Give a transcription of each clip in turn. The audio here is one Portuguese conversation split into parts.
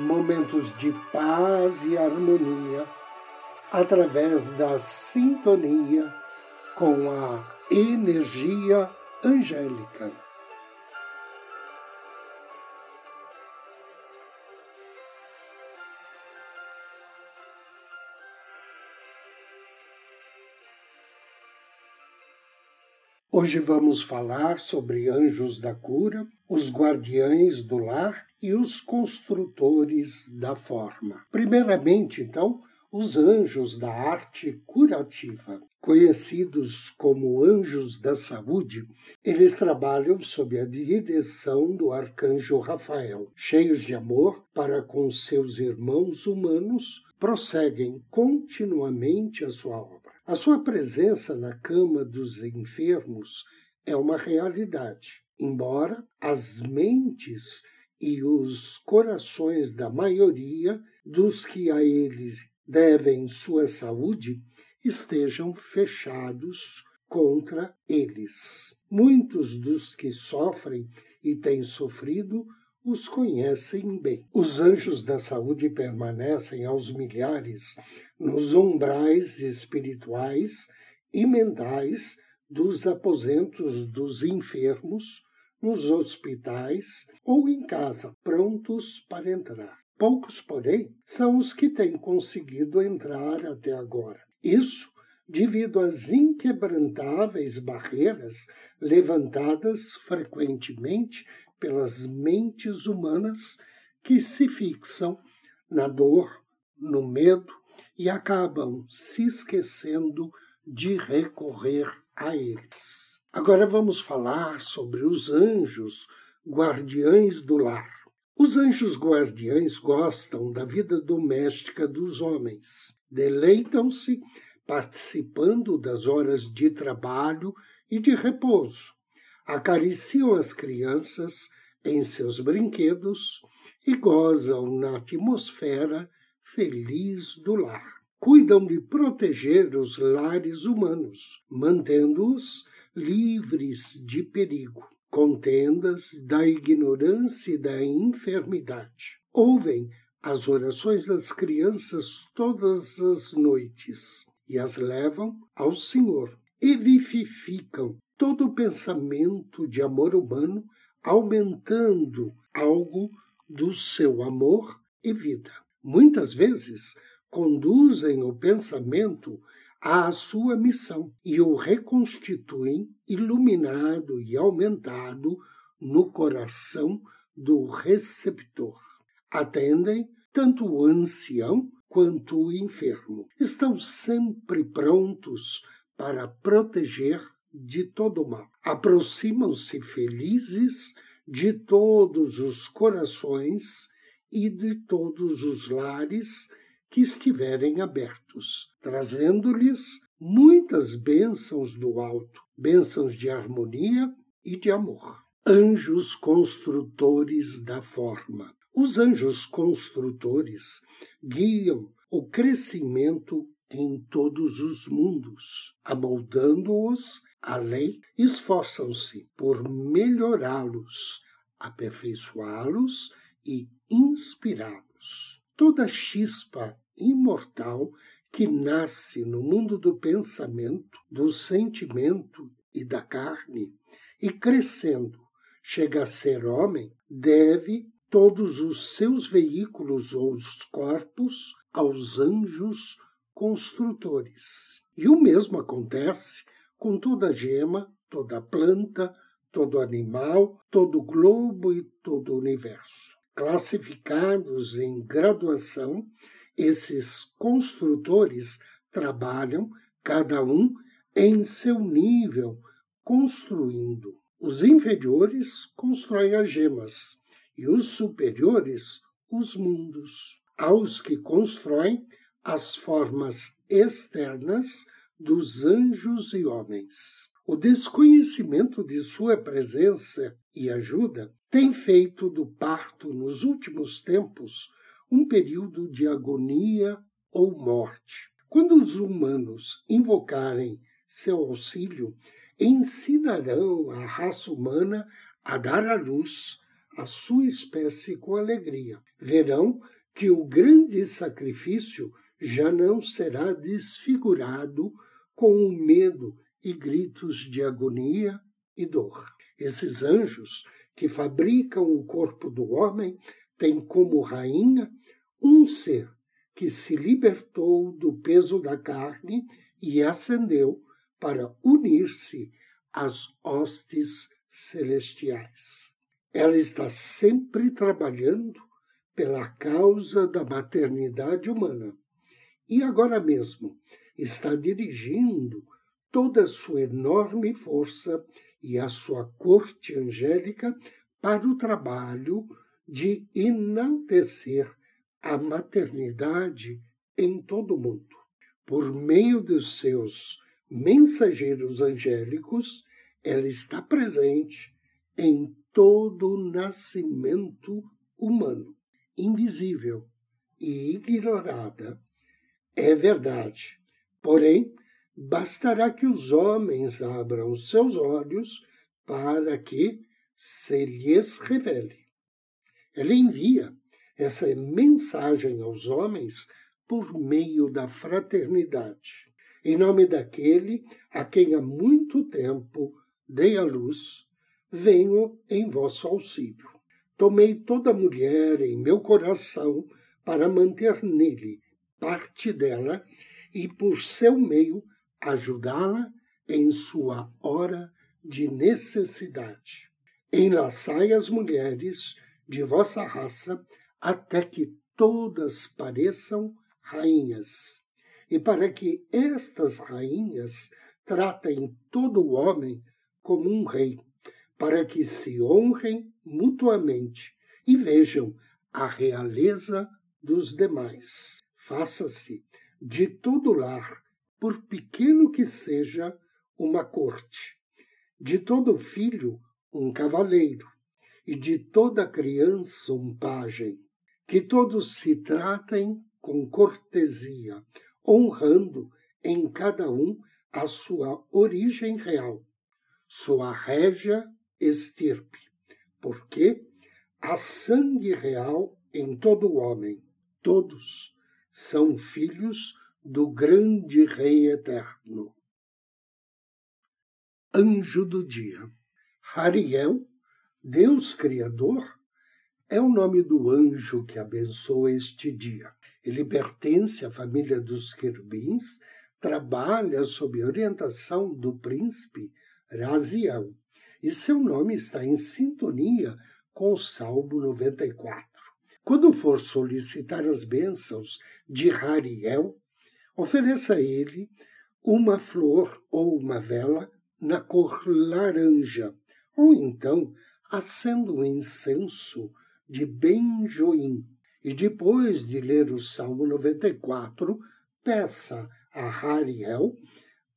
momentos de paz e harmonia através da sintonia com a energia angélica. Hoje vamos falar sobre anjos da cura, os guardiães do lar e os construtores da forma. Primeiramente, então, os anjos da arte curativa. Conhecidos como anjos da saúde, eles trabalham sob a direção do arcanjo Rafael. Cheios de amor para com seus irmãos humanos, prosseguem continuamente a sua obra. A sua presença na cama dos enfermos é uma realidade, embora as mentes e os corações da maioria dos que a eles devem sua saúde estejam fechados contra eles. Muitos dos que sofrem e têm sofrido os conhecem bem. Os anjos da saúde permanecem aos milhares nos umbrais espirituais e mentais dos aposentos dos enfermos, nos hospitais ou em casa, prontos para entrar. Poucos, porém, são os que têm conseguido entrar até agora. Isso devido às inquebrantáveis barreiras levantadas frequentemente pelas mentes humanas que se fixam na dor, no medo e acabam se esquecendo de recorrer a eles. Agora vamos falar sobre os anjos guardiães do lar. Os anjos guardiães gostam da vida doméstica dos homens, deleitam-se participando das horas de trabalho e de repouso, acariciam as crianças em seus brinquedos e gozam na atmosfera feliz do lar. Cuidam de proteger os lares humanos, mantendo-os livres de perigo, contendas da ignorância e da enfermidade. Ouvem as orações das crianças todas as noites e as levam ao Senhor e vivificam todo o pensamento de amor humano, aumentando algo do seu amor e vida. Muitas vezes conduzem o pensamento à sua missão e o reconstituem iluminado e aumentado no coração do receptor. Atendem tanto o ancião quanto o enfermo. Estão sempre prontos para proteger de todo mal. Aproximam-se felizes de todos os corações e de todos os lares que estiverem abertos, trazendo-lhes muitas bênçãos do alto, bênçãos de harmonia e de amor. Anjos construtores da forma. Os anjos construtores guiam o crescimento em todos os mundos, amoldando-os à lei, esforçam-se por melhorá-los, aperfeiçoá-los e inspirá-los. Toda chispa imortal que nasce no mundo do pensamento, do sentimento e da carne, e crescendo chega a ser homem, deve todos os seus veículos ou os corpos aos anjos construtores. E o mesmo acontece com toda gema, toda planta, todo animal, todo globo e todo universo. Classificados em graduação, esses construtores trabalham, cada um em seu nível, construindo. Os inferiores constroem as gemas e os superiores os mundos. aos que constroem as formas externas dos anjos e homens. O desconhecimento de sua presença e ajuda tem feito do parto nos últimos tempos um período de agonia ou morte. Quando os humanos invocarem seu auxílio, ensinarão a raça humana a dar à luz a sua espécie com alegria. Verão que o grande sacrifício já não será desfigurado com o medo e gritos de agonia e dor. Esses anjos que fabricam o corpo do homem têm como rainha um ser que se libertou do peso da carne e ascendeu para unir-se às hostes celestiais. Ela está sempre trabalhando pela causa da maternidade humana e agora mesmo está dirigindo toda a sua enorme força e a sua corte angélica para o trabalho de enaltecer a maternidade em todo o mundo. Por meio dos seus mensageiros angélicos, ela está presente em todo o nascimento humano, invisível e ignorada. É verdade. Porém, bastará que os homens abram seus olhos para que se lhes revele. Ela envia essa mensagem aos homens por meio da fraternidade, em nome daquele a quem há muito tempo dei a luz, venho em vosso auxílio. Tomei toda mulher em meu coração para manter nele parte dela e, por seu meio, ajudá-la em sua hora de necessidade. Enlaçai as mulheres de vossa raça até que todas pareçam rainhas, e para que estas rainhas tratem todo o homem como um rei, para que se honrem mutuamente e vejam a realeza dos demais. Faça-se de todo lar, por pequeno que seja, uma corte, de todo filho, um cavaleiro, e de toda criança, um pajem. Que todos se tratem com cortesia, honrando em cada um a sua origem real, sua régia estirpe, porque há sangue real em todo homem. Todos são filhos do grande Rei Eterno. Anjo do Dia. Hariel, Deus Criador, é o nome do anjo que abençoa este dia. Ele pertence à família dos querubins, trabalha sob orientação do príncipe Raziel, e seu nome está em sintonia com o Salmo 94. Quando for solicitar as bênçãos de Hariel, ofereça a ele uma flor ou uma vela na cor laranja, ou então acenda um incenso de benjoim. E depois de ler o Salmo 94, peça a Hariel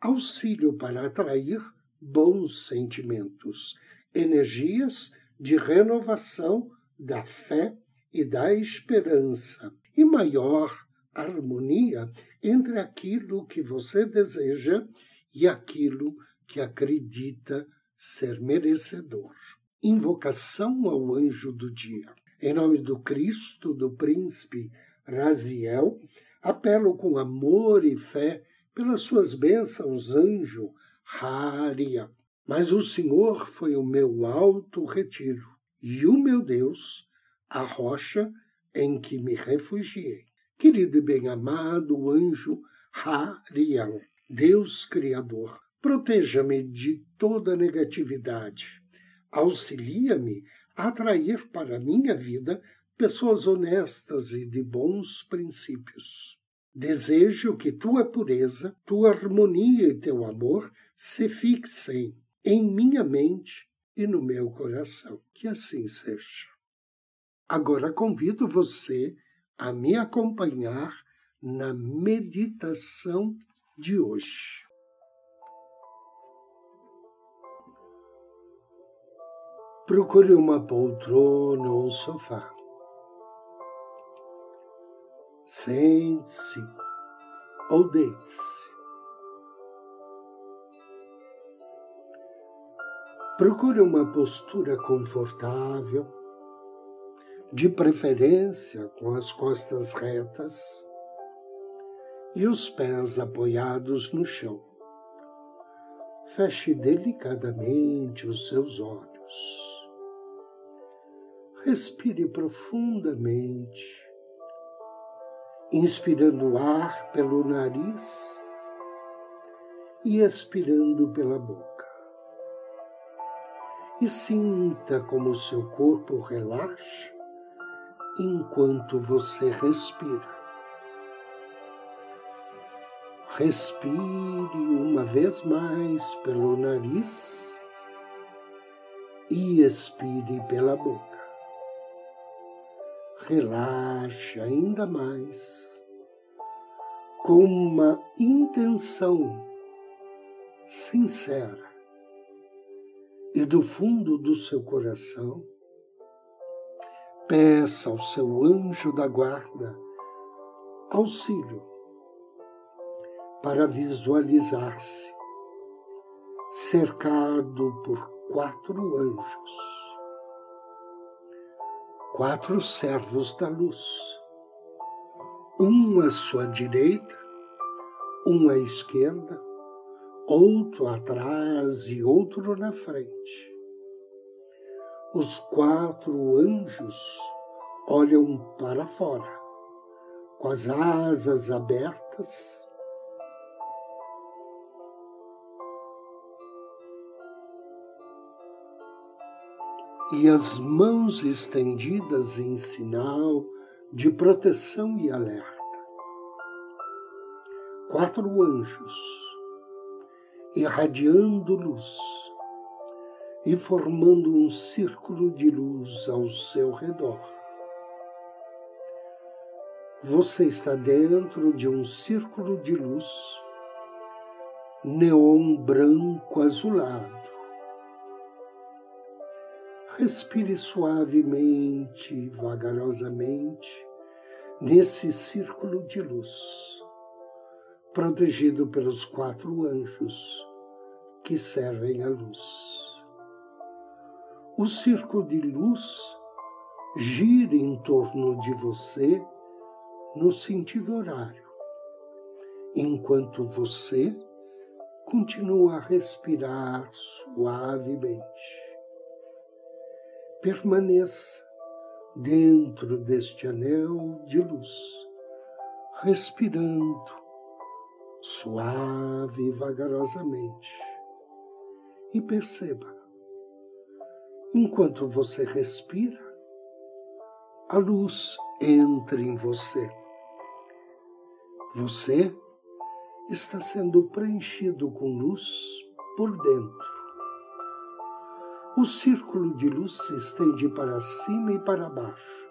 auxílio para atrair bons sentimentos, energias de renovação da fé e da esperança, e maior harmonia entre aquilo que você deseja e aquilo que acredita ser merecedor. Invocação ao anjo do dia. Em nome do Cristo, do príncipe Raziel, apelo com amor e fé pelas suas bênçãos, anjo Haria. Mas o Senhor foi o meu alto retiro e o meu Deus a rocha em que me refugiei. Querido e bem-amado anjo Hariel, Deus Criador, proteja-me de toda negatividade. Auxilia-me a atrair para a minha vida pessoas honestas e de bons princípios. Desejo que tua pureza, tua harmonia e teu amor se fixem em minha mente e no meu coração. Que assim seja. Agora convido você a me acompanhar na meditação de hoje. Procure uma poltrona ou sofá. Sente-se ou deite-se. Procure uma postura confortável, de preferência com as costas retas e os pés apoiados no chão. Feche delicadamente os seus olhos. Respire profundamente, inspirando ar pelo nariz e expirando pela boca. E sinta como seu corpo relaxa enquanto você respira. Respire uma vez mais pelo nariz e expire pela boca relaxe ainda mais, com uma intenção sincera e do fundo do seu coração, peça ao seu anjo da guarda auxílio para visualizar-se cercado por quatro anjos quatro servos da luz, um à sua direita, um à esquerda, outro atrás e outro na frente. Os quatro anjos olham para fora, com as asas abertas e as mãos estendidas em sinal de proteção e alerta. Quatro anjos irradiando luz e formando um círculo de luz ao seu redor. Você está dentro de um círculo de luz neon branco azulado Respire suavemente, vagarosamente, nesse círculo de luz, protegido pelos quatro anjos que servem a luz. O círculo de luz gira em torno de você no sentido horário, enquanto você continua a respirar suavemente permaneça dentro deste anel de luz, respirando suave e vagarosamente. E perceba, enquanto você respira, a luz entra em você. Você está sendo preenchido com luz por dentro o círculo de luz se estende para cima e para baixo,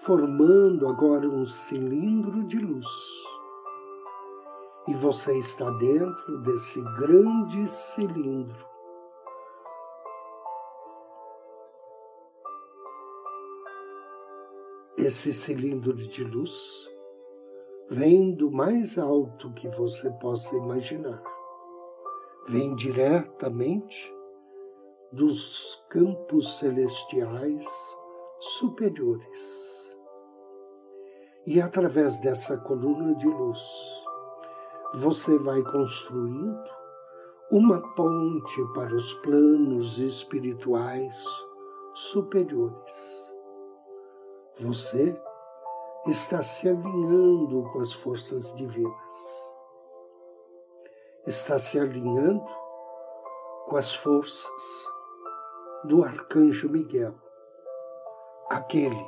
formando agora um cilindro de luz. E você está dentro desse grande cilindro. Esse cilindro de luz vem do mais alto que você possa imaginar. Vem diretamente dos campos celestiais superiores. E através dessa coluna de luz, você vai construindo uma ponte para os planos espirituais superiores. Você está se alinhando com as forças divinas. Está se alinhando com as forças do arcanjo Miguel, aquele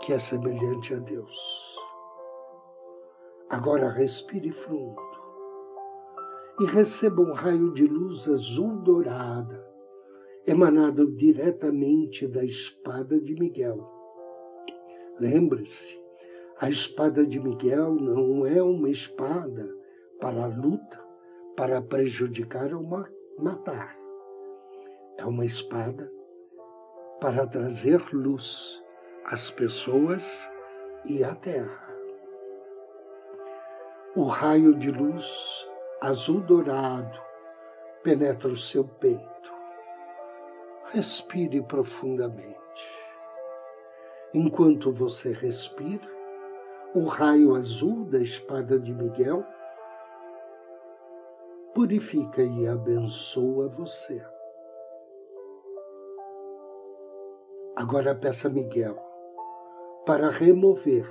que é semelhante a Deus. Agora respire fundo e receba um raio de luz azul dourada, emanado diretamente da espada de Miguel. Lembre-se A espada de Miguel não é uma espada para a luta, para prejudicar ou matar. É uma espada para trazer luz às pessoas e à terra. O raio de luz azul dourado penetra o seu peito. Respire profundamente. Enquanto você respira, o raio azul da espada de Miguel purifica e abençoa você. Agora peça a Miguel para remover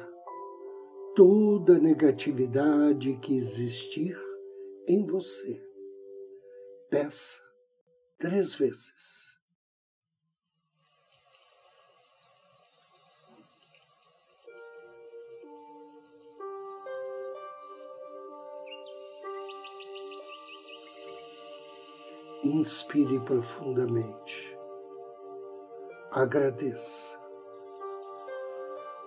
toda negatividade que existir em você. Peça três vezes. Inspire profundamente. Agradeça.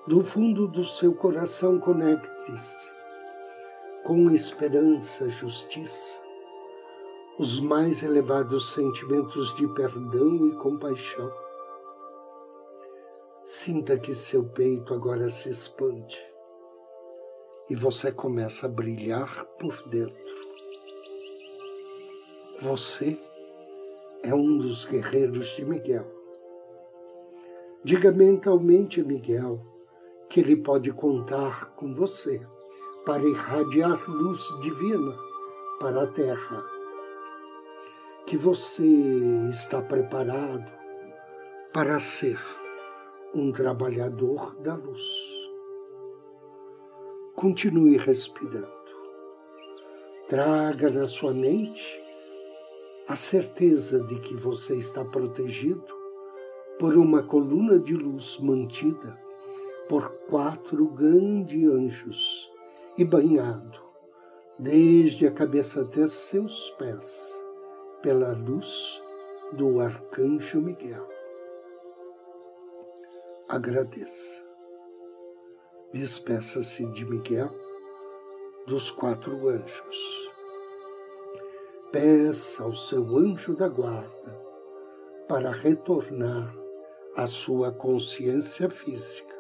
Do fundo do seu coração, conecte-se com esperança, justiça, os mais elevados sentimentos de perdão e compaixão. Sinta que seu peito agora se expande e você começa a brilhar por dentro. Você é um dos guerreiros de Miguel. Diga mentalmente a Miguel que ele pode contar com você para irradiar luz divina para a terra. Que você está preparado para ser um trabalhador da luz. Continue respirando. Traga na sua mente a certeza de que você está protegido por uma coluna de luz mantida por quatro grandes anjos e banhado, desde a cabeça até seus pés, pela luz do arcanjo Miguel. Agradeça. Despeça-se de Miguel, dos quatro anjos peça ao seu anjo da guarda para retornar à sua consciência física.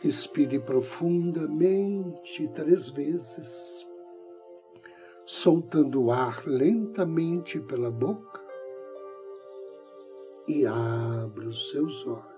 Respire profundamente três vezes, soltando o ar lentamente pela boca e abra os seus olhos.